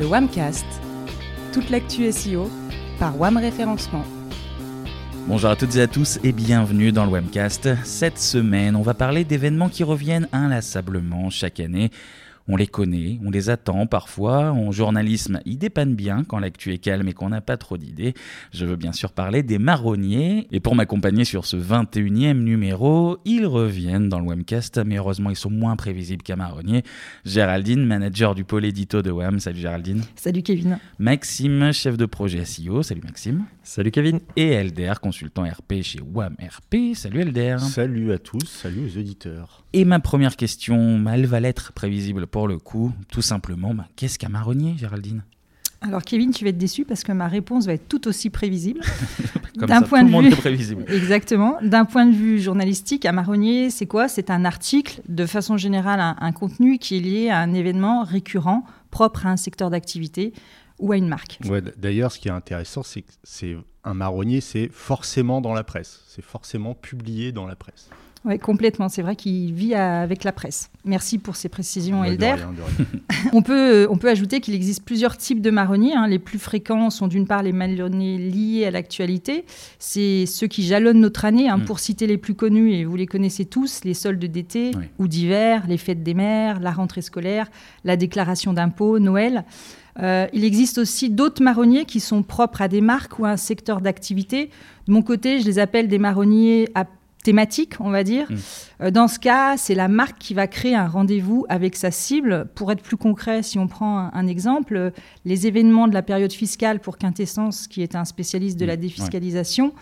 Le Wamcast, toute l'actu SEO par Wam Référencement. Bonjour à toutes et à tous et bienvenue dans le Webcast. Cette semaine, on va parler d'événements qui reviennent inlassablement chaque année. On les connaît, on les attend parfois. En journalisme, ils dépannent bien quand l'actu est calme et qu'on n'a pas trop d'idées. Je veux bien sûr parler des marronniers. Et pour m'accompagner sur ce 21e numéro, ils reviennent dans le Webcast, mais heureusement, ils sont moins prévisibles qu'un marronnier. Géraldine, manager du pôle édito de WAM. Salut Géraldine. Salut Kevin. Maxime, chef de projet SEO. Salut Maxime. Salut Kevin. Et Elder, consultant RP chez WAM RP. Salut Elder. Salut à tous, salut aux auditeurs. Et ma première question, elle va l'être prévisible pour le coup, tout simplement, bah, qu'est-ce qu'un marronnier, Géraldine? Alors Kevin, tu vas être déçu parce que ma réponse va être tout aussi prévisible. D'un point de vue prévisible. Exactement. D'un point de vue journalistique, un marronnier, c'est quoi? C'est un article, de façon générale, un, contenu qui est lié à un événement récurrent propre à un secteur d'activité ou à une marque. Ouais, D'ailleurs, ce qui est intéressant, c'est que c'est un marronnier, c'est forcément dans la presse. C'est forcément publié dans la presse. Oui, complètement. C'est vrai qu'il vit avec la presse. Merci pour ces précisions, Elder. on, peut, on peut ajouter qu'il existe plusieurs types de marronniers. Hein. Les plus fréquents sont d'une part les marronniers liés à l'actualité. C'est ceux qui jalonnent notre année. Hein, mm. Pour citer les plus connus, et vous les connaissez tous, les soldes d'été ou d'hiver, les fêtes des mères, la rentrée scolaire, la déclaration d'impôts, Noël. Euh, il existe aussi d'autres marronniers qui sont propres à des marques ou à un secteur d'activité. De mon côté, je les appelle des marronniers à thématique, on va dire. Mm. Euh, dans ce cas, c'est la marque qui va créer un rendez-vous avec sa cible. Pour être plus concret, si on prend un, exemple, euh, les événements de la période fiscale pour Quintessence, qui est un spécialiste de la mm. défiscalisation,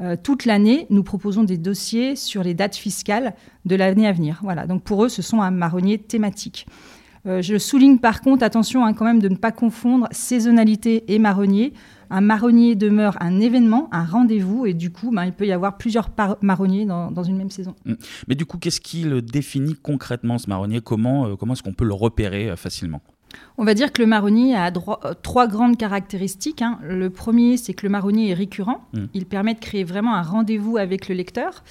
euh, toute l'année, nous proposons des dossiers sur les dates fiscales de l'année à venir. Voilà, donc pour eux, ce sont un marronnier thématique. je souligne par contre, attention hein, quand même de ne pas confondre saisonnalité et marronnier. Un marronnier demeure un événement, un rendez-vous, et du coup, ben, il peut y avoir plusieurs marronniers dans, une même saison. Mm. Mais du coup, qu'est-ce qui le définit concrètement, ce marronnier? Comment, euh, comment est-ce qu'on peut le repérer euh, facilement? On va dire que le marronnier a euh, trois grandes caractéristiques. Hein. Le premier, c'est que le marronnier est récurrent. Mm. Il permet de créer vraiment un rendez-vous avec le lecteur.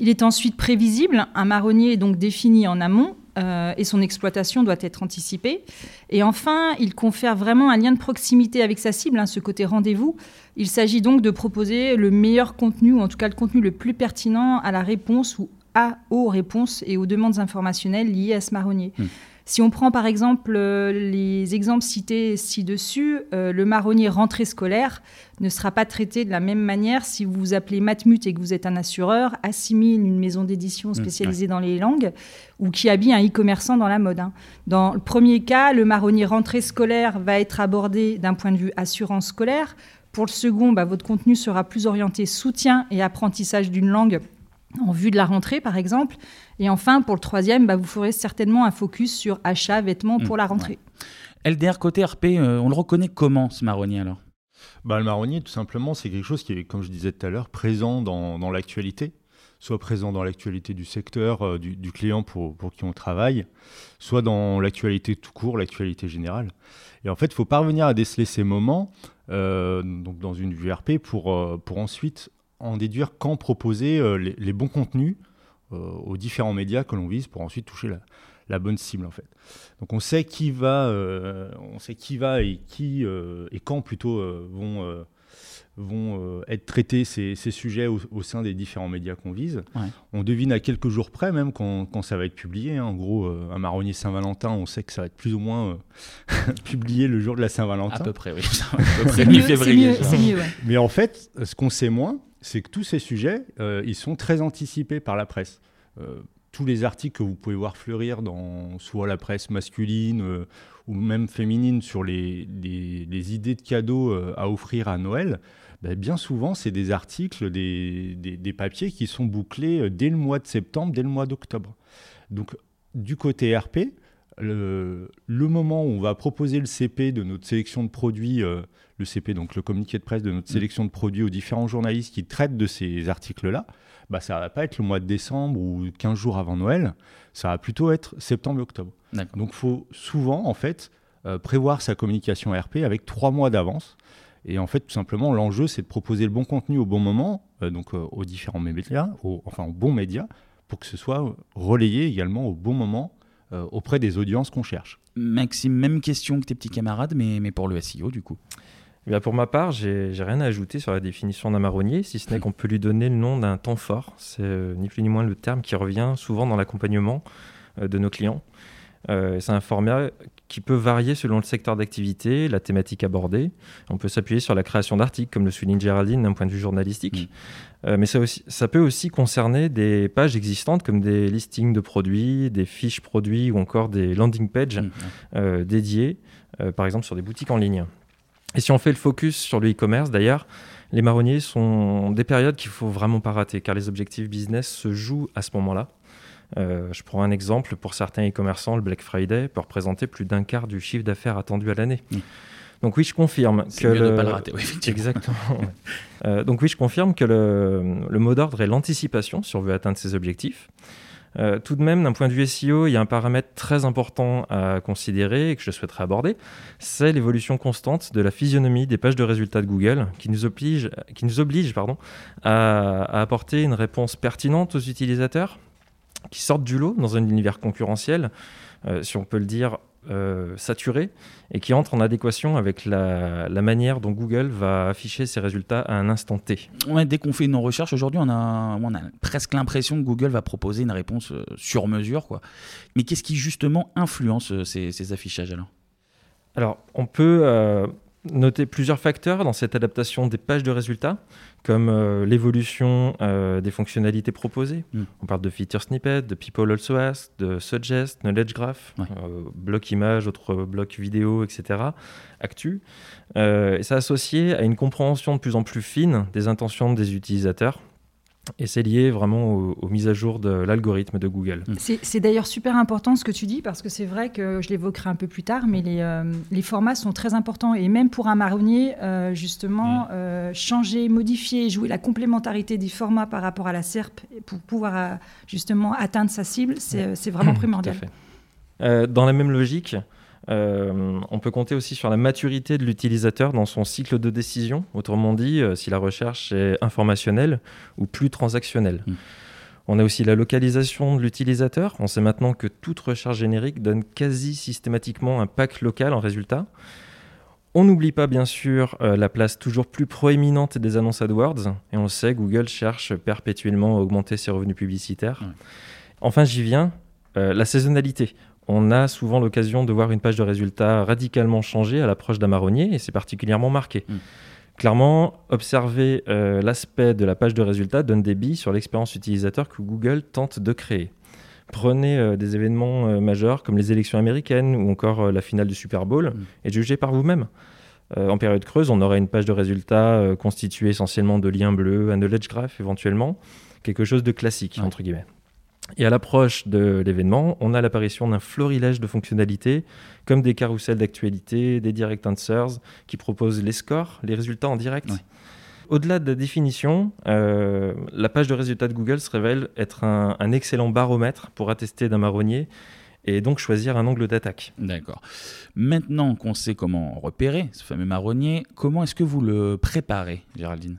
Il est ensuite prévisible. Un marronnier est donc défini en amont euh, et son exploitation doit être anticipée. Et enfin, il confère vraiment un lien de proximité avec sa cible, hein, ce côté rendez-vous. Il s'agit donc de proposer le meilleur contenu, ou en tout cas le contenu le plus pertinent à la réponse ou à aux réponses et aux demandes informationnelles liées à ce marronnier. Hmm. Si on prend par exemple euh, les exemples cités ci-dessus, euh, le marronnier rentrée scolaire ne sera pas traité de la même manière si vous vous appelez Matmut et que vous êtes un assureur, Assimile, une maison d'édition mmh, spécialisée dans les langues, ou qui habille un e-commerçant dans la mode. Hein. Dans le premier cas, le marronnier rentrée scolaire va être abordé d'un point de vue assurance scolaire. Pour le second, bah, votre contenu sera plus orienté soutien et apprentissage d'une langue en vue de la rentrée, par exemple. Et enfin, pour le troisième, bah, vous ferez certainement un focus sur achat, vêtements pour mmh, la rentrée. LDR côté RP, euh, on le reconnaît comment ce marronnier alors? Bah, Le marronnier, tout simplement, c'est quelque chose qui est, comme je disais tout à l'heure, présent dans, l'actualité soit présent dans l'actualité du secteur, euh, du, client pour, pour, qui on travaille, soit dans l'actualité tout court, l'actualité générale. Et en fait, il faut parvenir à déceler ces moments euh, donc dans une vue RP pour, pour ensuite en déduire quand proposer les, les, bons contenus euh, aux différents médias que l'on vise pour ensuite toucher la, bonne cible en fait. Donc on sait qui va, euh, on sait qui va et qui euh, et quand plutôt vont vont être traités ces, sujets au, sein des différents médias qu'on vise. On devine à quelques jours près, même quand, quand ça va être publié. Hein. En gros, un marronnier Saint-Valentin, on sait que ça va être plus ou moins publié le jour de la Saint-Valentin. À peu près, oui. C'est mieux, mieux, Mais en fait, ce qu'on sait moins, c'est que tous ces sujets, euh, ils sont très anticipés par la presse. Euh, tous les articles que vous pouvez voir fleurir dans soit la presse masculine euh, ou même féminine sur les, idées de cadeaux à offrir à Noël, ben, bien souvent, c'est des articles, des, des, papiers qui sont bouclés dès le mois de septembre, dès le mois d'octobre. Donc, du côté RP, le, le, moment où on va proposer le CP de notre sélection de produits le CP, donc le communiqué de presse de notre mm. sélection de produits aux différents journalistes qui traitent de ces articles-là, bah, ça va pas être le mois de décembre ou 15 jours avant Noël, ça va plutôt être septembre et octobre. Donc il faut souvent, en fait, euh, prévoir sa communication RP avec trois mois d'avance. Et en fait, tout simplement, l'enjeu, c'est de proposer le bon contenu au bon moment, euh, donc euh, aux différents médias, enfin aux bons médias, pour que ce soit relayé également au bon moment auprès des audiences qu'on cherche. Maxime, même question que tes petits camarades, mais, mais pour le SEO du coup. Eh pour ma part, j'ai rien à ajouter sur la définition d'un marronnier, si ce n'est qu'on peut lui donner le nom d'un temps fort. C'est ni plus ni moins le terme qui revient souvent dans l'accompagnement de nos clients. Euh, c'est un format qui peut varier selon le secteur d'activité, la thématique abordée. On peut s'appuyer sur la création d'articles, comme le souligne Géraldine d'un point de vue journalistique. Mm. Euh, mais ça, aussi, ça, peut aussi concerner des pages existantes, comme des listings de produits, des fiches produits ou encore des landing pages mm. euh, dédiées, par exemple sur des boutiques en ligne. Et si on fait le focus sur le e-commerce, d'ailleurs, les marronniers sont des périodes qu'il faut vraiment pas rater, car les objectifs business se jouent à ce moment-là. Euh, je prends un exemple, pour certains e-commerçants, le Black Friday peut représenter plus d'un quart du chiffre d'affaires attendu à l'année. Donc oui, je confirme que mieux le... pas le rater, exactement. Euh, donc oui, je confirme que le, mot d'ordre est l'anticipation si on veut atteindre ses objectifs. Euh, tout de même, d'un point de vue SEO, il y a un paramètre très important à considérer et que je souhaiterais aborder, c'est l'évolution constante de la physionomie des pages de résultats de Google qui nous oblige, qui nous oblige pardon, à apporter une réponse pertinente aux utilisateurs, qui sortent du lot dans un univers concurrentiel, euh, si on peut le dire, euh, saturé, et qui entrent en adéquation avec la, manière dont Google va afficher ses résultats à un instant T. dès qu'on fait nos recherches aujourd'hui, on a, on a presque l'impression que Google va proposer une réponse euh, sur mesure. Quoi. Mais qu'est-ce qui justement influence ces, affichages alors? Alors, on peut noter plusieurs facteurs dans cette adaptation des pages de résultats, comme euh, l'évolution euh, des fonctionnalités proposées. Hmm. On parle de feature snippet, de people also ask, de suggest, knowledge graph, euh, bloc image, autre bloc vidéo, etc. Actu. et ça associé à une compréhension de plus en plus fine des intentions des utilisateurs et c'est lié vraiment aux, mises à jour de l'algorithme de Google. Mm. C'est d'ailleurs super important ce que tu dis, parce que c'est vrai que je l'évoquerai un peu plus tard, mais les, euh, les, formats sont très importants. Et même pour un marronnier, euh, justement, mm. euh, changer, modifier, jouer la complémentarité des formats par rapport à la SERP pour pouvoir justement atteindre sa cible, c'est vraiment primordial. dans la même logique, euh, on peut compter aussi sur la maturité de l'utilisateur dans son cycle de décision, autrement dit, euh, si la recherche est informationnelle ou plus transactionnelle. Hmm. On a aussi la localisation de l'utilisateur. On sait maintenant que toute recherche générique donne quasi systématiquement un pack local en résultat. On n'oublie pas bien sûr euh, la place toujours plus proéminente des annonces AdWords, et on le sait, Google cherche perpétuellement à augmenter ses revenus publicitaires. Enfin, j'y viens, la saisonnalité on a souvent l'occasion de voir une page de résultats radicalement changer à l'approche d'un marronnier et c'est particulièrement marqué. Hmm. Clairement, observer euh, l'aspect de la page de résultats donne des billes sur l'expérience utilisateur que Google tente de créer. Prenez euh, des événements euh, majeurs comme les élections américaines ou encore la finale du Super Bowl hmm. et jugez par vous-même. en période creuse, on aurait une page de résultats constituée essentiellement de liens bleus, un knowledge graph éventuellement, quelque chose de classique, entre guillemets. Et à l'approche de l'événement, on a l'apparition d'un florilège de fonctionnalités, comme des carousels d'actualité, des direct answers, qui proposent les scores, les résultats en direct. Au-delà de la définition, euh, la page de résultats de Google se révèle être un, un excellent baromètre pour attester d'un marronnier et donc choisir un angle d'attaque. D'accord. Maintenant qu'on sait comment repérer ce fameux marronnier, comment est-ce que vous le préparez, Géraldine?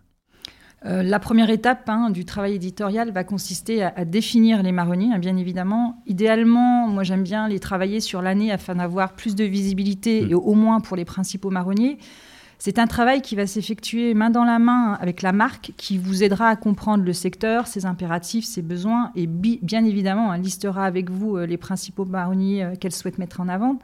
Euh, la première étape hein, du travail éditorial va consister à, définir les marronniers, hein, bien évidemment. Idéalement, moi j'aime bien les travailler sur l'année afin d'avoir plus de visibilité, mm. et au moins pour les principaux marronniers. C'est un travail qui va s'effectuer main dans la main avec la marque, qui vous aidera à comprendre le secteur, ses impératifs, ses besoins, et bien évidemment, hein, listera avec vous euh, les principaux marronniers euh, qu'elle souhaite mettre en avant.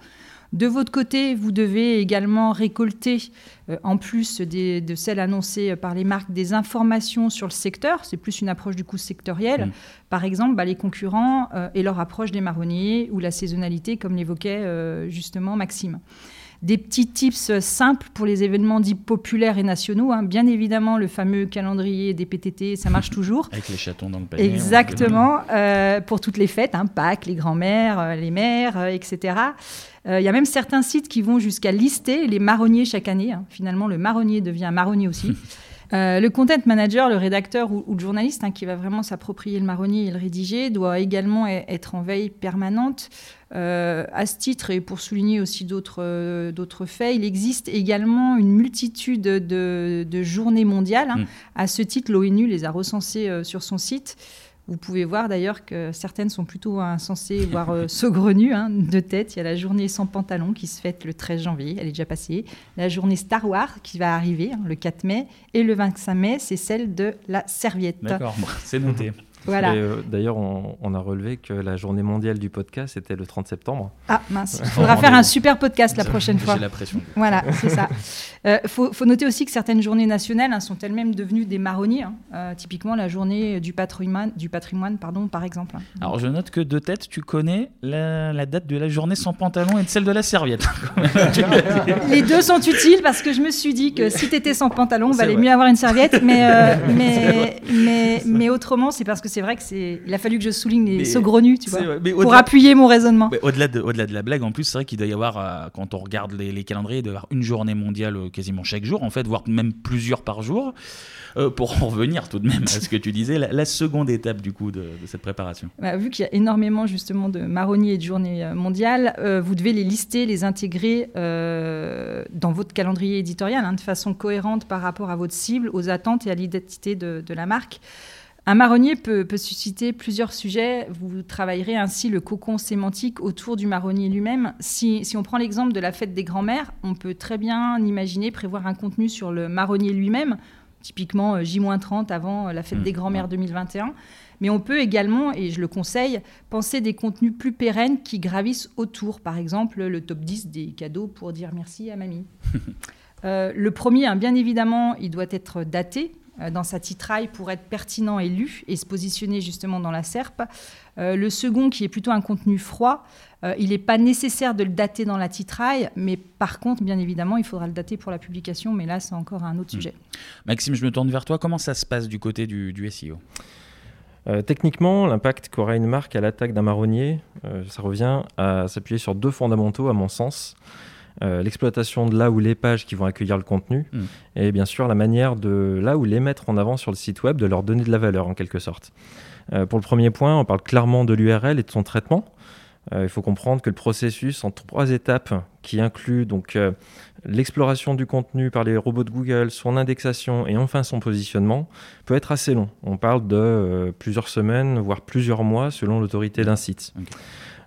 De votre côté, vous devez également récolter, euh, en plus de celles annoncées par les marques, des informations sur le secteur. C'est plus une approche du coup sectorielle. Par exemple, bah, les concurrents euh, et leur approche des marronniers ou la saisonnalité, comme l'évoquait euh, justement Maxime des petits tips simples pour les événements dits populaires et nationaux. Hein. Bien évidemment, le fameux calendrier des PTT, ça marche toujours. Avec les chatons dans le panier. Exactement, pour toutes les fêtes, hein, Pâques, les grands-mères, les mères, etc. Euh, il y a même certains sites qui vont jusqu'à lister les marronniers chaque année. Hein. Finalement, le marronnier devient marronnier aussi. Euh, le content manager, le rédacteur ou, le journaliste hein, qui va vraiment s'approprier le marronnier et le rédiger doit également e-, être en veille permanente. Euh, à ce titre, et pour souligner aussi d'autres faits, il existe également une multitude de, journées mondiales. Hein. Mm. À ce titre, l'ONU les a recensées sur son site. Vous pouvez voir d'ailleurs que certaines sont plutôt insensées, voire euh, saugrenues hein, de tête. Il y a la journée sans pantalon qui se fête le 13 janvier, elle est déjà passée. La journée Star Wars qui va arriver hein, le 4 mai. Et le 25 mai, c'est celle de la serviette. D'accord, c'est noté. Euh, d'ailleurs, on, a relevé que la journée mondiale du podcast était le 30 septembre. Ah mince, il faudra faire un super podcast la prochaine fois. J'ai la pression. Voilà, c'est ça. Il euh, faut, noter aussi que certaines journées nationales hein, sont elles-mêmes devenues des marronniers. Hein. Euh, typiquement la journée du patrimoine, du patrimoine pardon, par exemple. Hein. Alors je note que de tête, tu connais la, date de la journée sans pantalon et de celle de la serviette. Les deux sont utiles parce que je me suis dit que si tu étais sans pantalon, il valait mieux avoir une serviette. Mais, mais, mais, mais autrement, c'est parce que c'est vrai que c'est. Il a fallu que je souligne les saugrenus, tu vois, pour appuyer mon raisonnement. Au-delà de, au-delà de la blague, en plus, c'est vrai qu'il doit y avoir, euh, quand on regarde les, calendriers, il doit y avoir une journée mondiale euh, quasiment chaque jour, en fait, voire même plusieurs par jour. Euh, pour en revenir tout de même à ce que tu disais, la, seconde étape du coup de, cette préparation. Bah, vu qu'il y a énormément justement de marronniers et de journées mondiales, vous devez les lister, les intégrer dans votre calendrier éditorial hein, de façon cohérente par rapport à votre cible, aux attentes et à l'identité de, de la marque. Un marronnier peut, susciter plusieurs sujets. Vous travaillerez ainsi le cocon sémantique autour du marronnier lui-même. Si, on prend l'exemple de la fête des grands-mères, on peut très bien imaginer prévoir un contenu sur le marronnier lui-même, typiquement euh, J-30 avant euh, la fête mmh. des grands-mères 2021. Mais on peut également, et je le conseille, penser des contenus plus pérennes qui gravissent autour. Par exemple, le top 10 des cadeaux pour dire merci à mamie. Euh, le premier, hein, bien évidemment, il doit être daté. Euh, dans sa titraille pour être pertinent et lu et se positionner justement dans la SERP. Euh, le second, qui est plutôt un contenu froid, euh, il n'est pas nécessaire de le dater dans la titraille, mais par contre, bien évidemment, il faudra le dater pour la publication, mais là, c'est encore un autre hmm. sujet. Maxime, je me tourne vers toi. Comment ça se passe du côté du, SEO techniquement, l'impact qu'aura une marque à l'attaque d'un marronnier, ça revient à s'appuyer sur deux fondamentaux, à mon sens. Euh, l'exploitation de là où les pages qui vont accueillir le contenu, hmm. et bien sûr la manière de là où les mettre en avant sur le site web, de leur donner de la valeur en quelque sorte. Euh, pour le premier point, on parle clairement de l'URL et de son traitement. Euh, il faut comprendre que le processus en trois étapes qui inclut donc l'exploration du contenu par les robots de Google, son indexation et enfin son positionnement peut être assez long. On parle de plusieurs semaines, voire plusieurs mois selon l'autorité d'un site.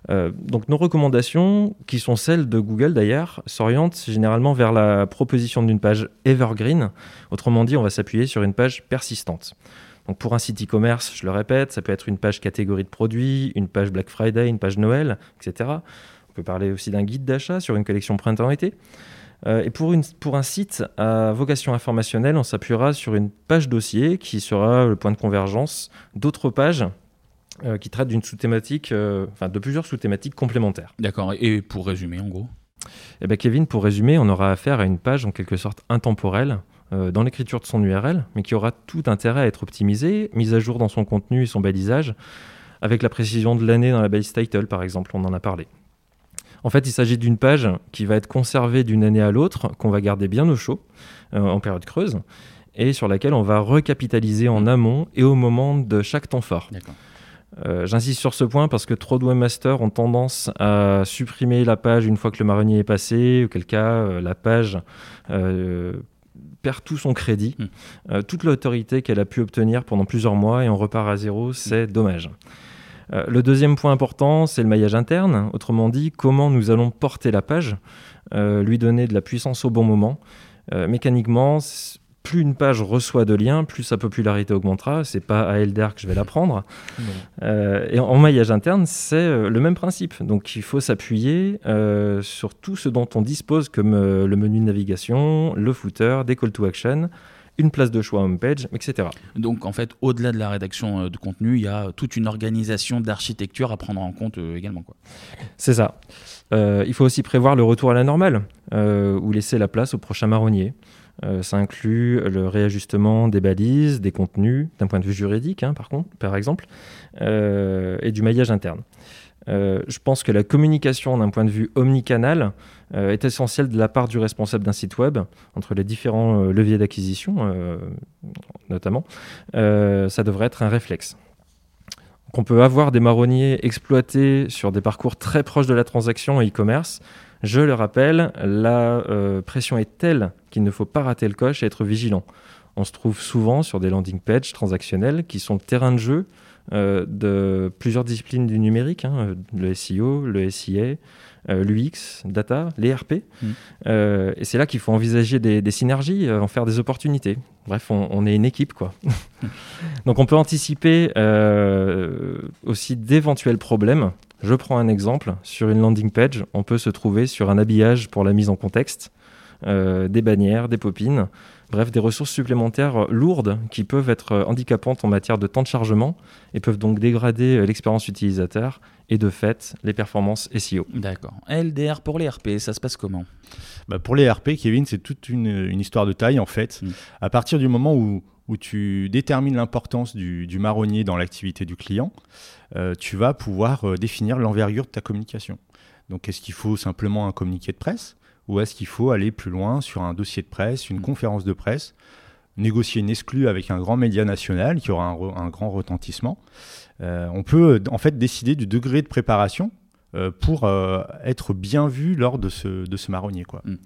Euh, donc nos recommandations, qui sont celles de Google d'ailleurs, s'orientent généralement vers la proposition d'une page evergreen. Autrement dit, on va s'appuyer sur une page persistante. Donc pour un site e-commerce, je le répète, ça peut être une page catégorie de produits, une page Black Friday, une page Noël, etc. On peut parler aussi d'un guide d'achat sur une collection printemps-été. Euh, et pour, un site à vocation informationnelle, on s'appuiera sur une page dossier qui sera le point de convergence d'autres pages euh, qui traite d'une sous-thématique, euh, enfin de plusieurs sous-thématiques complémentaires. D'accord. Et pour résumer, en gros? Eh bien, Kevin, pour résumer, on aura affaire à une page en quelque sorte intemporelle euh, dans l'écriture de son URL, mais qui aura tout intérêt à être optimisée, mise à jour dans son contenu et son balisage, avec la précision de l'année dans la base title, par exemple, on en a parlé. En fait, il s'agit d'une page qui va être conservée d'une année à l'autre, qu'on va garder bien au chaud, en période creuse, et sur laquelle on va recapitaliser en amont et au moment de chaque temps fort. D'accord. Euh, j'insiste sur ce point parce que trop de webmasters ont tendance à supprimer la page une fois que le marronnier est passé, auquel cas euh, la page euh, perd tout son crédit, hmm. toute l'autorité qu'elle a pu obtenir pendant plusieurs mois et on repart à zéro, hmm. c'est dommage. le deuxième point important, c'est le maillage interne, autrement dit, comment nous allons porter la page, lui donner de la puissance au bon moment. mécaniquement, plus une page reçoit de liens, plus sa popularité augmentera. C'est pas à Elder que je vais l'apprendre. Euh, et en, maillage interne, c'est euh, le même principe. Donc il faut s'appuyer euh, sur tout ce dont on dispose comme le menu de navigation, le footer, des call to action, une place de choix homepage, etc. Donc en fait, au-delà de la rédaction de contenu, il y a toute une organisation d'architecture à prendre en compte également. C'est ça. il faut aussi prévoir le retour à la normale, ou laisser la place au prochain marronnier. Euh, ça inclut le réajustement des balises, des contenus, d'un point de vue juridique, hein, par, contre, par exemple, euh, et du maillage interne. Euh, je pense que la communication d'un point de vue omnicanal est essentielle de la part du responsable d'un site web, entre les différents leviers d'acquisition notamment. ça devrait être un réflexe. On peut avoir des marronniers exploités sur des parcours très proches de la transaction e-commerce, je le rappelle, la euh, pression est telle qu'il ne faut pas rater le coche et être vigilant. On se trouve souvent sur des landing pages transactionnels qui sont le terrain de jeu de plusieurs disciplines du numérique, hein, le SEO, le SIA, euh, l'UX, data, les RP. Mm. Euh, et c'est là qu'il faut envisager des, synergies, euh, en faire des opportunités. Bref, on, est une équipe, quoi. Donc on peut anticiper aussi d'éventuels problèmes. Je prends un exemple. Sur une landing page, on peut se trouver sur un habillage pour la mise en contexte, des bannières, des popines, bref, des ressources supplémentaires lourdes qui peuvent être handicapantes en matière de temps de chargement et peuvent donc dégrader l'expérience utilisateur et de fait les performances SEO. D'accord. LDR pour les RP, ça se passe comment? Bah Pour les RP, Kevin, c'est toute une, histoire de taille en fait. Mm. À partir du moment où, où tu détermines l'importance du, du, marronnier dans l'activité du client, euh, tu vas pouvoir euh, définir l'envergure de ta communication. Donc est-ce qu'il faut simplement un communiqué de presse ou est-ce qu'il faut aller plus loin sur un dossier de presse, une mm. conférence de presse, négocier une exclue avec un grand média national qui aura un grand retentissement? Euh, on peut en fait décider du degré de préparation pour être bien vu lors de ce, de ce marronnier. Quoi. Mm.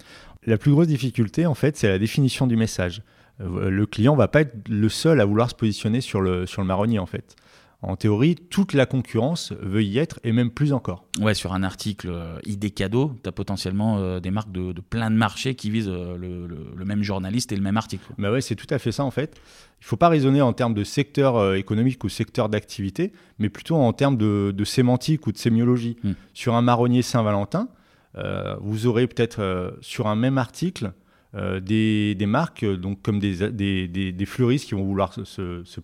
La plus grosse difficulté, en fait, c'est la définition du message. Le client va pas être le seul à vouloir se positionner sur le, sur le marronnier, en fait en théorie, toute la concurrence veut y être et même plus encore. Ouais, sur un article euh, idée cadeau, tu as potentiellement euh, des marques de, plein de marchés qui visent euh, le, même journaliste et le même article. Bah ouais, c'est tout à fait ça en fait. Il ne faut pas raisonner en termes de secteur économique ou secteur d'activité, mais plutôt en termes de, sémantique ou de sémiologie. Hmm. Sur un marronnier Saint-Valentin, vous aurez peut-être sur un même article des, marques donc comme des, des, fleuristes qui vont vouloir se, se,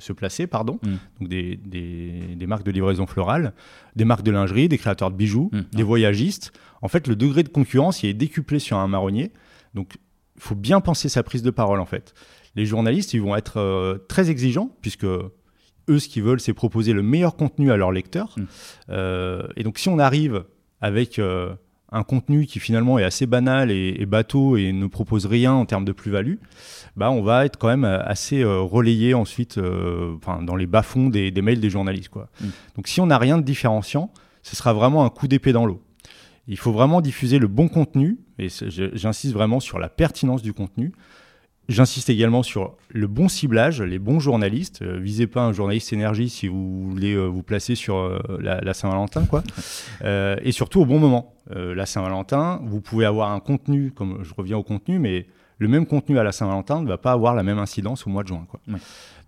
se placer, pardon. Mm. Donc des, des, marques de livraison florale, des marques de lingerie, des créateurs de bijoux, mm. des voyagistes. En fait, le degré de concurrence il est décuplé sur un marronnier. Donc, il faut bien penser sa prise de parole, en fait. Les journalistes, ils vont être euh, très exigeants, puisque eux, ce qu'ils veulent, c'est proposer le meilleur contenu à leurs lecteurs. Mm. Euh, et donc, si on arrive avec euh, un contenu qui finalement est assez banal et, bateau et ne propose rien en termes de plus-value, bah on va être quand même assez euh, relayé ensuite euh, dans les bas-fonds des, mails des journalistes. Quoi. Mm. Donc si on n'a rien de différenciant, ce sera vraiment un coup d'épée dans l'eau. Il faut vraiment diffuser le bon contenu, et j'insiste vraiment sur la pertinence du contenu, J'insiste également sur le bon ciblage, les bons journalistes. Euh, visez pas un journaliste énergie si vous voulez euh, vous placer sur euh, la, Saint-Valentin, quoi. et surtout au bon moment. la Saint-Valentin, vous pouvez avoir un contenu, comme je reviens au contenu, mais le même contenu à la Saint-Valentin ne va pas avoir la même incidence au mois de juin, quoi.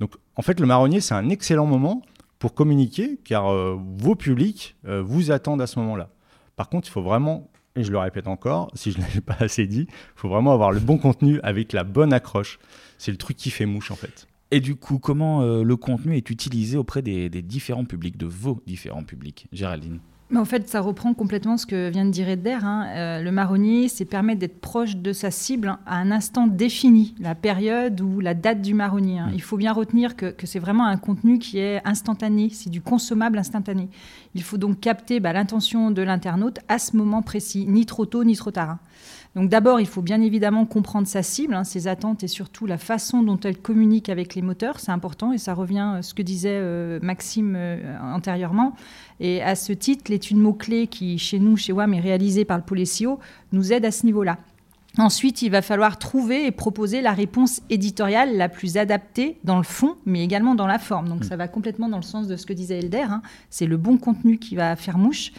Donc, en fait, le marronnier, c'est un excellent moment pour communiquer, car vos publics vous attendent à ce moment-là. Par contre, il faut vraiment et je le répète encore, si je ne l'ai pas assez dit, il faut vraiment avoir le bon contenu avec la bonne accroche. C'est le truc qui fait mouche en fait. Et du coup, comment euh, le contenu est utilisé auprès des, différents publics, de vos différents publics Géraldine? En fait, ça reprend complètement ce que vient de dire Edder. Hein. Euh, le marronnier, c'est permettre d'être proche de sa cible hein, à un instant défini, la période ou la date du marronnier. Hein. Mm. Il faut bien retenir que, c'est vraiment un contenu qui est instantané, c'est du consommable instantané. Il faut donc capter bah, l'intention de l'internaute à ce moment précis, ni trop tôt ni trop tard. Donc d'abord, il faut bien évidemment comprendre sa cible, hein, ses attentes et surtout la façon dont elle communique avec les moteurs. C'est important et ça revient à ce que disait euh, Maxime euh, antérieurement. Et à ce titre, l'étude mot-clé qui, chez nous, chez WAM, est réalisée par le pôle nous aide à ce niveau-là. Ensuite, il va falloir trouver et proposer la réponse éditoriale la plus adaptée dans le fond, mais également dans la forme. Donc, mm. ça va complètement dans le sens de ce que disait Elder. Hein. C'est le bon contenu qui va faire mouche.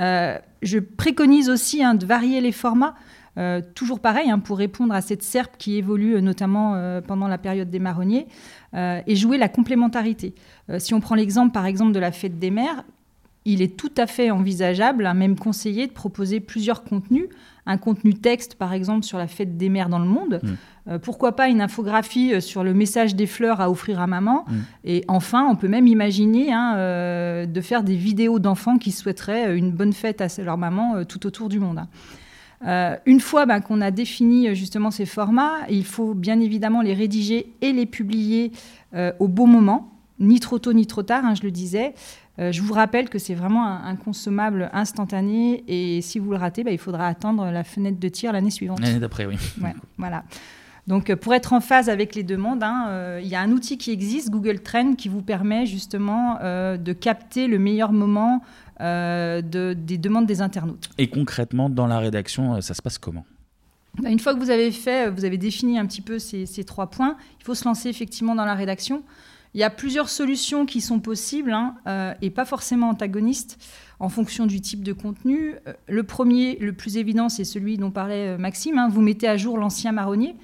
Euh, je préconise aussi hein, de varier les formats. Euh, toujours pareil, hein, pour répondre à cette serpe qui évolue euh, notamment euh, pendant la période des marronniers, et jouer la complémentarité. si on prend l'exemple par exemple de la fête des mères, il est tout à fait envisageable, hein, même conseillé, de proposer plusieurs contenus. Un contenu texte, par exemple, sur la fête des mères dans le monde. Mmh. pourquoi pas une infographie sur le message des fleurs à offrir à maman. Mmh. Et enfin, on peut même imaginer hein, de faire des vidéos d'enfants qui souhaiteraient une bonne fête à leur maman tout autour du monde. Euh, une fois ben, qu'on a défini euh, justement ces formats, il faut bien évidemment les rédiger et les publier euh, au bon moment, ni trop tôt ni trop tard, hein, je le disais. je vous rappelle que c'est vraiment un, consommable instantané et si vous le ratez, ben, il faudra attendre la fenêtre de tir l'année suivante. L'année d'après, oui. voilà. Donc, pour être en phase avec les demandes, hein, il y a un outil qui existe, Google Trend, qui vous permet justement de capter le meilleur moment euh, des demandes des internautes. Et concrètement, dans la rédaction, euh, ça se passe comment? Bah, une fois que vous avez fait, vous avez défini un petit peu ces, trois points, il faut se lancer effectivement dans la rédaction. Il y a plusieurs solutions qui sont possibles hein, euh, et pas forcément antagonistes en fonction du type de contenu. Euh, le premier, le plus évident, c'est celui dont parlait Maxime. Hein. vous mettez à jour l'ancien marronnier.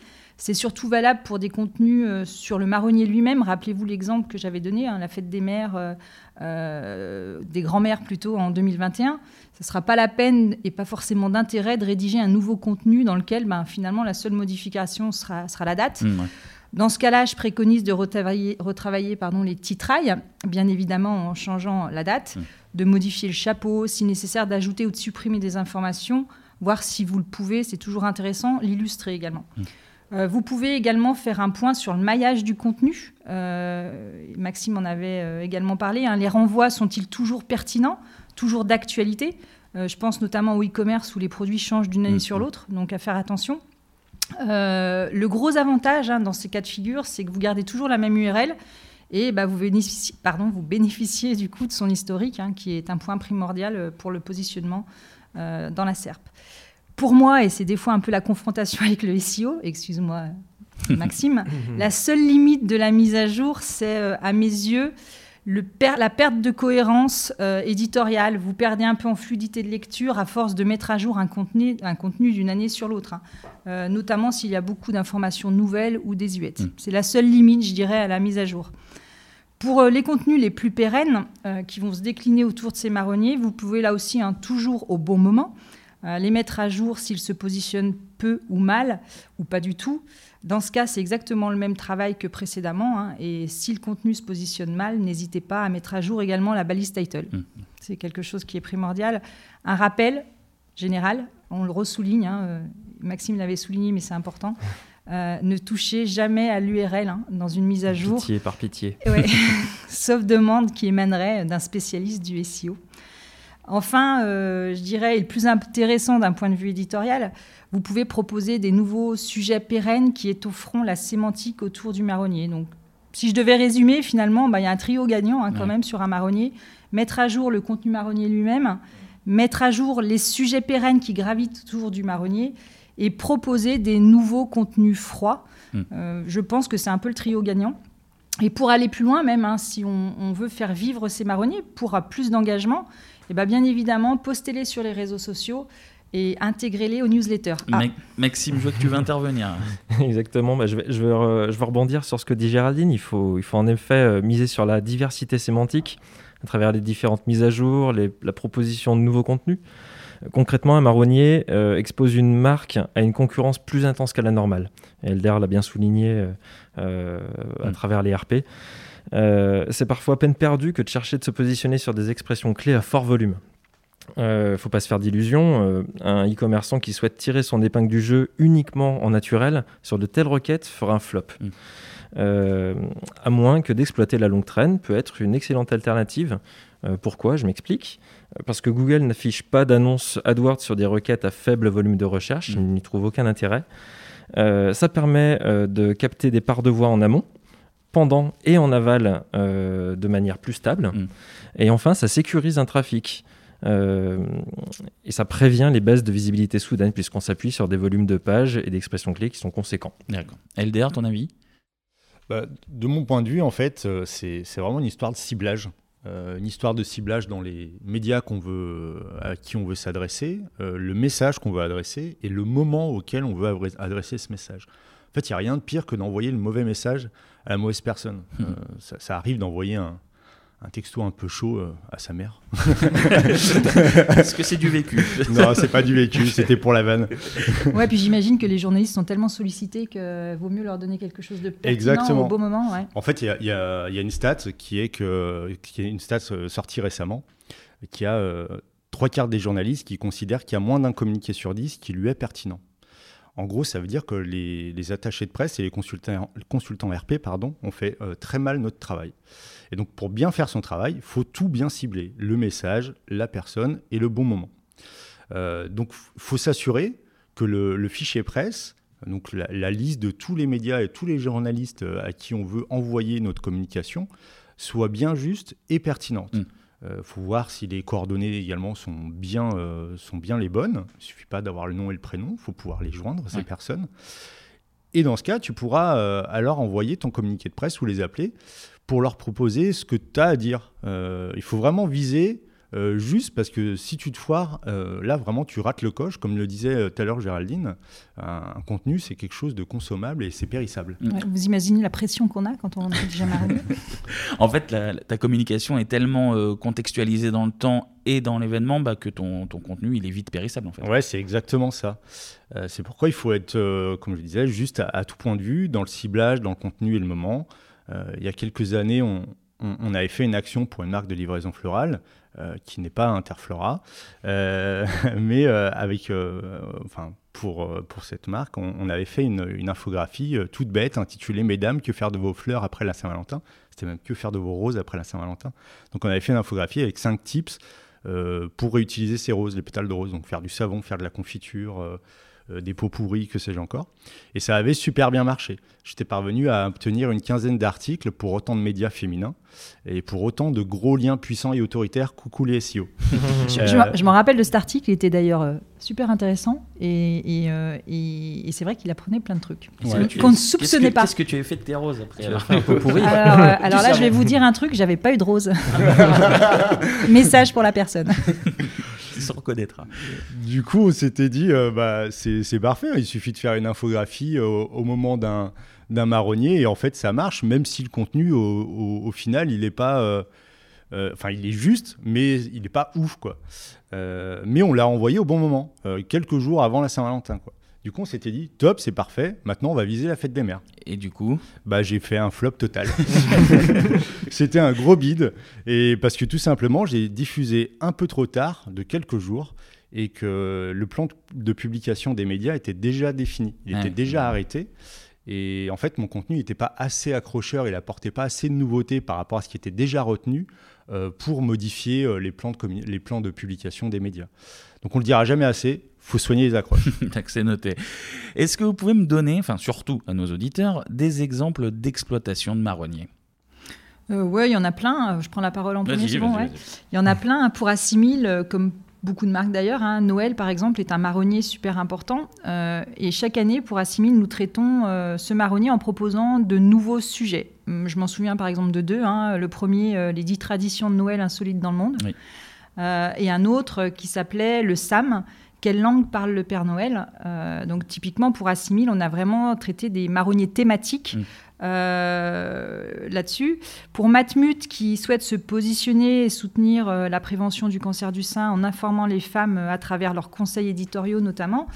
C'est surtout valable pour des contenus sur le marronnier lui-même. Rappelez-vous l'exemple que j'avais donné, hein, la fête des mères, des grands-mères plutôt en 2021 ce ne sera pas la peine et pas forcément d'intérêt de rédiger un nouveau contenu dans lequel ben, finalement la seule modification sera, sera la date. Mmh, dans ce cas-là, je préconise de retravailler, retravailler pardon, les titrailles, bien évidemment en changeant la date, mmh. de modifier le chapeau, si nécessaire d'ajouter ou de supprimer des informations, voir si vous le pouvez, c'est toujours intéressant, l'illustrer également. Mmh. Euh, vous pouvez également faire un point sur le maillage du contenu. Euh, Maxime en avait euh, également parlé. Hein. Les renvois sont-ils toujours pertinents toujours d'actualité? Euh, je pense notamment au e-commerce où les produits changent d'une année mm, sur l'autre, donc à faire attention. Euh, le gros avantage hein, dans ces cas de figure, c'est que vous gardez toujours la même URL et bah, vous, bénéficiez, pardon, vous bénéficiez du coup de son historique, hein, qui est un point primordial pour le positionnement dans la SERP. Pour moi, et c'est des fois un peu la confrontation avec le SEO, excuse-moi Maxime, la seule limite de la mise à jour, c'est à mes yeux la perte de cohérence euh, éditoriale, vous perdez un peu en fluidité de lecture à force de mettre à jour un contenu, un contenu d'une année sur l'autre, hein. euh, notamment s'il y a beaucoup d'informations nouvelles ou désuètes. Mm. C'est la seule limite, je dirais, à la mise à jour. Pour euh, les contenus les plus pérennes, qui vont se décliner autour de ces marronniers, vous pouvez là aussi, hein, toujours au bon moment, les mettre à jour s'ils se positionnent peu ou mal, ou pas du tout. Dans ce cas, c'est exactement le même travail que précédemment. Hein, et si le contenu se positionne mal, n'hésitez pas à mettre à jour également la balise title. Mmh. C'est quelque chose qui est primordial. Un rappel général, on le ressouligne. Hein, euh, Maxime l'avait souligné, mais c'est important. Euh, ne touchez jamais à l'URL hein, dans une mise à jour. Pitié, par pitié. Sauf demande qui émanerait d'un spécialiste du SEO. Enfin, euh, je dirais, et le plus intéressant d'un point de vue éditorial, vous pouvez proposer des nouveaux sujets pérennes qui étofferont la sémantique autour du marronnier. Donc, si je devais résumer, finalement, bah, il y a un trio gagnant hein, quand même sur un marronnier. Mettre à jour le contenu marronnier lui-même, mettre à jour les sujets pérennes qui gravitent autour du marronnier et proposer des nouveaux contenus froids. Hmm. Euh, je pense que c'est un peu le trio gagnant. Et pour aller plus loin, même hein, si on, veut faire vivre ces marronniers pour plus d'engagement, et eh ben, bien évidemment, postez-les sur les réseaux sociaux et intégrez-les aux newsletters. Ah. Maxime, je vois que tu veux intervenir. Exactement, bah, je, vais, je, vais, je vais rebondir sur ce que dit Géraldine. Il faut, il faut en effet euh, miser sur la diversité sémantique à travers les différentes mises à jour, la proposition de nouveaux contenus. Concrètement, un marronnier euh, expose une marque à une concurrence plus intense qu'à la normale. Elder l'a bien souligné euh, à mm. travers les RP. C'est parfois peine perdue que de chercher de se positionner sur des expressions clés à fort volume. ne euh, faut pas se faire d'illusions. Euh, un e-commerçant qui souhaite tirer son épingle du jeu uniquement en naturel sur de telles requêtes fera un flop. Mm. Euh, à moins que d'exploiter la longue traîne peut être une excellente alternative. pourquoi? Je m'explique. Parce que Google n'affiche pas d'annonce AdWords sur des requêtes à faible volume de recherche, mm. il n'y trouve aucun intérêt. ça permet de capter des parts de voix en amont, pendant et en aval de manière plus stable. Mm. Et enfin, ça sécurise un trafic. Euh, et ça prévient les baisses de visibilité soudaine puisqu'on s'appuie sur des volumes de pages et d'expressions clés qui sont conséquents. D'accord. LDR, ton avis? Bah, De mon point de vue, en fait, euh, c'est vraiment une histoire de ciblage. Euh, une histoire de ciblage dans les médias qu'on veut, à qui on veut s'adresser, le message qu'on veut adresser et le moment auquel on veut adresser ce message. En fait, il n'y a rien de pire que d'envoyer le mauvais message à la mauvaise personne. Mmh. ça, arrive d'envoyer un, un texto un peu chaud euh, à sa mère. Est-ce que c'est du vécu Non, c'est pas du vécu, c'était pour la vanne. ouais, puis j'imagine que les journalistes sont tellement sollicités qu'il vaut mieux leur donner quelque chose de pertinent Exactement. au bon moment. Ouais. En fait, il y, a, une stat qui est, que, qui est une stat euh, sortie récemment, qui a euh, trois quarts des journalistes qui considèrent qu'il y a moins d'un communiqué sur dix qui lui est pertinent. En gros, ça veut dire que les, attachés de presse et les consultants, RP ont fait très mal notre travail. Et donc, pour bien faire son travail, il faut tout bien cibler le message, la personne et le bon moment. Euh, donc, il faut s'assurer que le, fichier presse, la, liste de tous les médias et tous les journalistes euh, à qui on veut envoyer notre communication, soit bien juste et pertinente. Il euh, faut voir si les coordonnées également sont bien, sont bien les bonnes. Il ne suffit pas d'avoir le nom et le prénom, il faut pouvoir les joindre, ces personnes. Et dans ce cas, tu pourras alors envoyer ton communiqué de presse ou les appeler pour leur proposer ce que tu as à dire. il faut vraiment viser euh, juste parce que si tu te foires, euh, là vraiment tu rates le coche, comme le disait euh, tout à l'heure Géraldine. Un, contenu, c'est quelque chose de consommable et c'est périssable. vous imaginez la pression qu'on a quand on est déjà marié En fait, ta communication est tellement contextualisée dans le temps et dans l'événement bah, que ton, ton, contenu il est vite périssable en fait. Ouais, c'est exactement ça. c'est pourquoi il faut être, comme je disais, juste à, tout point de vue, dans le ciblage, dans le contenu et le moment. il y a quelques années, on, on, avait fait une action pour une marque de livraison florale euh, qui n'est pas Interflora, euh, mais euh, avec, enfin, pour, pour cette marque, on, avait fait une, infographie toute bête intitulée Mesdames, que faire de vos fleurs après la Saint-Valentin? C'était même que faire de vos roses après la Saint-Valentin? Donc on avait fait une infographie avec cinq tips pour réutiliser ces roses, les pétales de rose, donc faire du savon, faire de la confiture des pots pourris, que sais-je encore. Et ça avait super bien marché. J'étais parvenu à obtenir une quinzaine d'articles pour autant de médias féminins et pour autant de gros liens puissants et autoritaires. Coucou les SEO. je, je, me rappelle de cet article, il était d'ailleurs euh, super intéressant et, euh, et, et, c'est vrai qu'il apprenait plein de trucs qu'on ne soupçonnait pas. Qu'est-ce que tu avais fait de tes roses après alors, alors, là, je vais vous dire un truc, j'avais pas eu de roses. Message pour la personne. Se reconnaîtra. Du coup, on s'était dit, euh, bah, c'est parfait, il suffit de faire une infographie au, moment d'un marronnier et en fait, ça marche, même si le contenu, au, final, il n'est pas. Euh, euh, enfin, il est juste, mais il n'est pas ouf, quoi. mais on l'a envoyé au bon moment, quelques jours avant la Saint-Valentin, quoi. Du coup, on s'était dit, top, c'est parfait, maintenant on va viser la fête des mères. Et du coup? Bah, j'ai fait un flop total. C'était un gros bide, et parce que tout simplement, j'ai diffusé un peu trop tard, de quelques jours, et que le plan de publication des médias était déjà défini, il était déjà arrêté. Et en fait, mon contenu n'était pas assez accrocheur, il apportait pas assez de nouveautés par rapport à ce qui était déjà retenu pour modifier euh, les, plans de les plans de publication des médias. Donc on le dira jamais assez, faut soigner les accroches. C'est noté. Est-ce que vous pouvez me donner, enfin surtout à nos auditeurs, des exemples d'exploitation de marronniers? Euh, Oui, il y en a plein. Je prends la parole en premier. Il y en a plein. Pour Assimil, euh, comme beaucoup de marques d'ailleurs, hein, Noël par exemple est un marronnier super important. Euh, et chaque année, pour Assimil, nous traitons euh, ce marronnier en proposant de nouveaux sujets. Hum, je m'en souviens par exemple de deux. Hein. Le premier, les dix traditions de Noël insolites dans le monde. et un autre qui s'appelait le SAM, quelle langue parle le Père Noël? Euh, Donc typiquement pour Assimil, on a vraiment traité des marronniers thématiques. Mm. Euh, là-dessus. Pour Matmut, qui souhaite se positionner et soutenir euh, la prévention du cancer du sein en informant les femmes à travers leurs conseils éditoriaux notamment,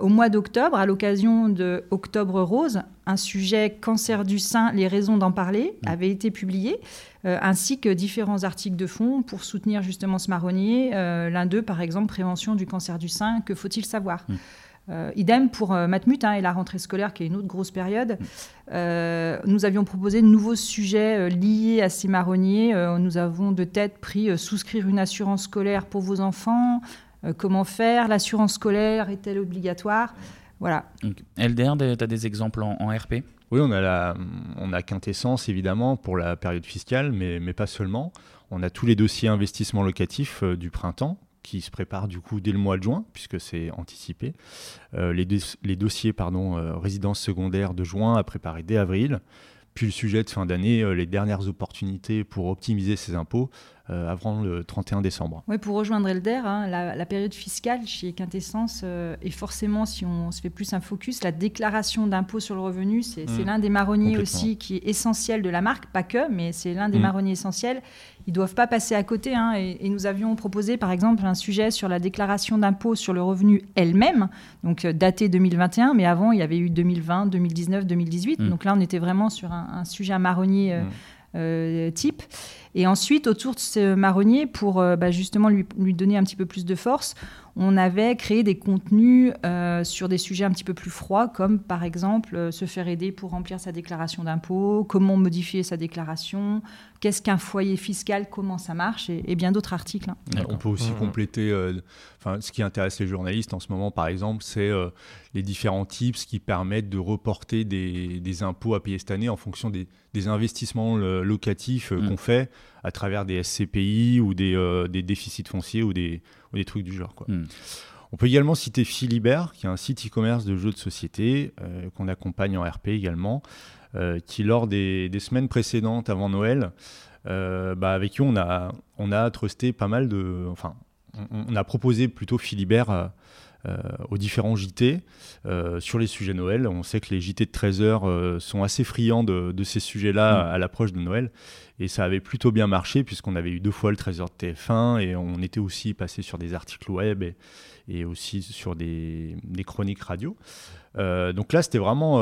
au mois d'octobre, à l'occasion de Octobre Rose, un sujet cancer du sein, les raisons d'en parler, mm. avait été publié. Euh, ainsi que différents articles de fond pour soutenir justement ce marronnier. Euh, l'un d'eux, par exemple, prévention du cancer du sein, que faut-il savoir? Mm. Euh, idem pour Matmut hein, et la rentrée scolaire, qui est une autre grosse période. Mm. nous avions proposé de nouveaux sujets liés à ces marronniers. nous avons de tête pris souscrire une assurance scolaire pour vos enfants. comment faire? L'assurance scolaire est-elle obligatoire? Voilà. LDR, tu as des exemples en RP oui, on a, la, on a Quintessence évidemment pour la période fiscale, mais, mais pas seulement. On a tous les dossiers investissements locatifs euh, du printemps qui se préparent du coup dès le mois de juin, puisque c'est anticipé. Euh, les, dossiers pardon, euh, résidence secondaire de juin à préparer dès avril. Puis le sujet de fin d'année, les dernières opportunités pour optimiser ses impôts euh, avant le 31 décembre. Oui, pour rejoindre Elder, hein, la, période fiscale chez Quintessence euh, est forcément, si on se fait plus un focus, la déclaration d'impôt sur le revenu, c'est mmh. l'un des marronniers aussi qui est essentiel de la marque, pas que, mais c'est l'un des mmh. marronniers essentiels. Ils ne doivent pas passer à côté. Hein, et, nous avions proposé, par exemple, un sujet sur la déclaration d'impôt sur le revenu elle-même, donc euh, daté 2021, mais avant, il y avait eu 2020, 2019, 2018. Donc là, on était vraiment sur un, sujet à marronnier. Euh, type. Et ensuite, autour de ce marronnier, pour euh, bah, justement lui, lui, donner un petit peu plus de force, on avait créé des contenus euh, sur des sujets un petit peu plus froids, comme par exemple se faire aider pour remplir sa déclaration d'impôt, comment modifier sa déclaration, qu'est-ce qu'un foyer fiscal, comment ça marche, et, bien d'autres articles. Hein. On peut aussi mmh. compléter, enfin, ce qui intéresse les journalistes en ce moment, par exemple, c'est les différents tips qui permettent de reporter des, des, impôts à payer cette année en fonction des, des investissements locatifs euh, mm. qu'on fait à travers des SCPI ou des, euh, des, déficits fonciers ou des, ou des trucs du genre. Quoi. Mm. On peut également citer Philibert, qui est un site e-commerce de jeux de société qu'on accompagne en RP également, qui lors des, semaines précédentes avant Noël, bah, avec qui on a, on a trusté pas mal de... Enfin, on, a proposé plutôt Philibert euh, aux différents JT euh, sur les sujets Noël. On sait que les JT de 13 heures euh, sont assez friands de, ces sujets-là mm. à l'approche de Noël. Et ça avait plutôt bien marché puisqu'on avait eu deux fois le 13 heures de TF1 et on était aussi passé sur des articles web et, aussi sur des, chroniques radio. donc là, c'était vraiment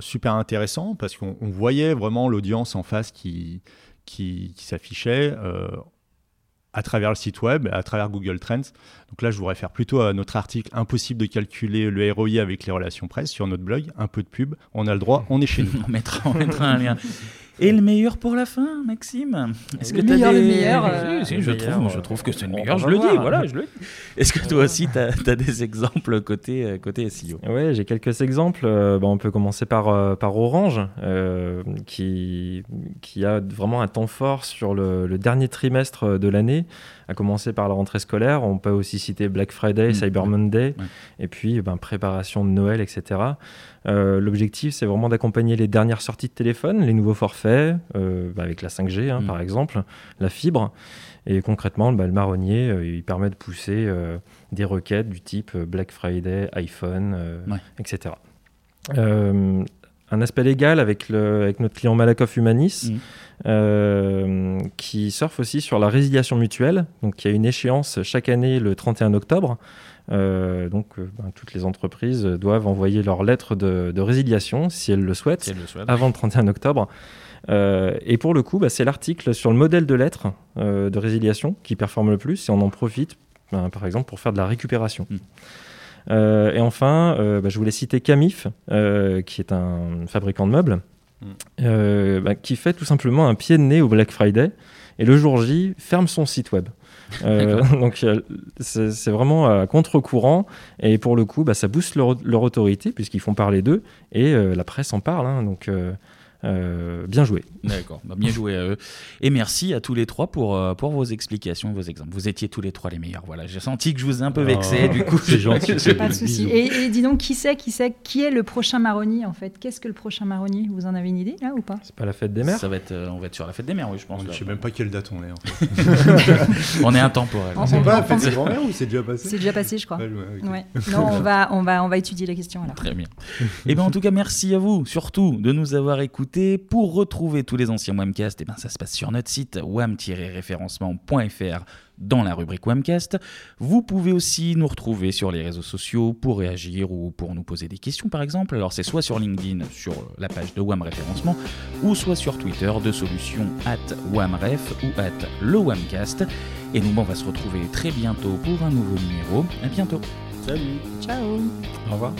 super intéressant parce qu'on voyait vraiment l'audience en face qui, qui, qui s'affichait à travers le site web, à travers Google Trends. Donc là, je vous réfère plutôt à notre article Impossible de calculer le ROI avec les relations presse sur notre blog. Un peu de pub, on a le droit, on est chez nous. on, mettra, on mettra un lien. Et le meilleur pour la fin, Maxime Est-ce que le meilleur, des... le meilleur, euh, je, trouve, je trouve que c'est le meilleur, je le dis, voilà, je le dis. Est-ce que toi aussi, tu as, des exemples côté, euh, côté SEO Oui, j'ai quelques exemples. Euh, bon, on peut commencer par, par Orange, qui, qui a vraiment un temps fort sur le, le dernier trimestre de l'année, à commencer par la rentrée scolaire. On peut aussi citer Black Friday, mm. Cyber Monday, et puis ben, préparation de Noël, etc. Euh, l'objectif, c'est vraiment d'accompagner les dernières sorties de téléphone, les nouveaux forfaits, euh, bah, avec la 5G hein, mm. par exemple, la fibre. Et concrètement, bah, le marronnier, euh, il permet de pousser des requêtes du type Black Friday, iPhone, etc. un aspect légal avec, le, avec notre client Malakoff Humanis, mm. qui surfe aussi sur la résiliation mutuelle. Donc, il y a une échéance chaque année le 31 octobre. Euh, donc, euh, ben, toutes les entreprises doivent envoyer leur lettre de, résiliation, si elles le souhaitent, avant le 31 octobre. Euh, et pour le coup, bah, c'est l'article sur le modèle de lettre de résiliation qui performe le plus et on en profite, ben, par exemple, pour faire de la récupération. Hmm. et enfin, bah, je voulais citer Camif, qui est un fabricant de meubles, hmm. qui fait tout simplement un pied de nez au Black Friday et le jour J ferme son site web. Euh, donc c'est vraiment à contre-courant. Et pour le coup, bah, ça booste leur, leur autorité puisqu'ils font parler d'eux. Et euh, la presse en parle. Hein, donc euh, bien joué. D'accord, bah, bien joué à eux. Et merci à tous les trois pour, euh, pour vos explications, vos exemples. Vous étiez tous les trois les meilleurs. Voilà, j'ai senti que je vous ai un peu vexé. Oh, du coup, c'est gentil. pas de souci. Et, dis donc, qui c'est, qui sait, qui est le prochain marronnier en fait? Qu'est-ce que le prochain marronnier Vous en avez une idée là ou pas? C'est pas la fête des mères? Ça va être, euh, on va être sur la fête des mères, oui, je pense. Je sais même pas quelle date on est. En fait. on est intemporel. C'est pas la fête des mères ou c'est déjà passé? C'est déjà passé, je crois. Ouais, Non, on va, on va, on va étudier la question alors. Très bien. Et eh bien en tout cas, merci à vous surtout de nous avoir écoutés pour retrouver tous les anciens Webcasts, et eh ben ça se passe sur notre site wam-référencement.fr dans la rubrique Webcast. Vous pouvez aussi nous retrouver sur les réseaux sociaux pour réagir ou pour nous poser des questions par exemple. Alors c'est soit sur LinkedIn, sur la page de WAM Référencement, ou soit sur Twitter de solution at WAMREF ou at le Wamcast. Et nous, on va se retrouver très bientôt pour un nouveau numéro. À bientôt. Salut. Ciao. Au revoir.